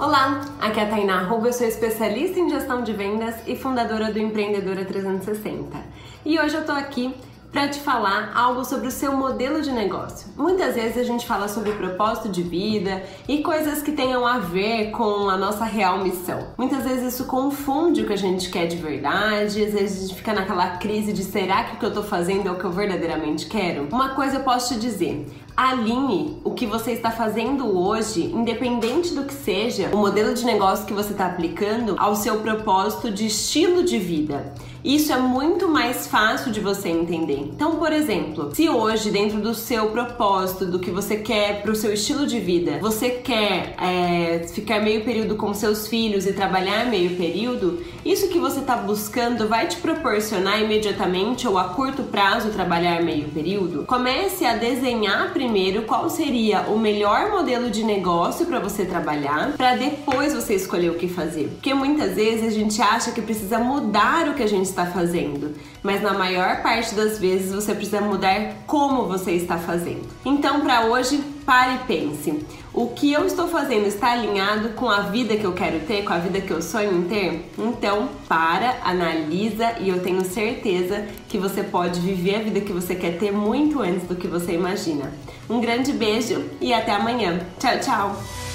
Olá, aqui é a Tainá Ruba, eu sou especialista em gestão de vendas e fundadora do Empreendedora 360. E hoje eu tô aqui para te falar algo sobre o seu modelo de negócio. Muitas vezes a gente fala sobre propósito de vida e coisas que tenham a ver com a nossa real missão. Muitas vezes isso confunde o que a gente quer de verdade, às vezes a gente fica naquela crise de será que o que eu tô fazendo é o que eu verdadeiramente quero? Uma coisa eu posso te dizer, alinhe o que você está fazendo hoje, independente do que seja, o modelo de negócio que você está aplicando ao seu propósito de estilo de vida. Isso é muito mais fácil de você entender. Então, por exemplo, se hoje, dentro do seu propósito, do que você quer para o seu estilo de vida, você quer é, ficar meio período com seus filhos e trabalhar meio período, isso que você está buscando vai te proporcionar imediatamente ou a curto prazo trabalhar meio período? Comece a desenhar primeiro qual seria o melhor modelo de negócio para você trabalhar, para depois você escolher o que fazer. Porque muitas vezes a gente acha que precisa mudar o que a gente está fazendo, mas na maior parte das vezes você precisa mudar como você está fazendo. Então, para hoje, pare e pense. O que eu estou fazendo está alinhado com a vida que eu quero ter, com a vida que eu sonho em ter? Então, para, analisa e eu tenho certeza que você pode viver a vida que você quer ter muito antes do que você imagina. Um grande beijo e até amanhã. Tchau, tchau!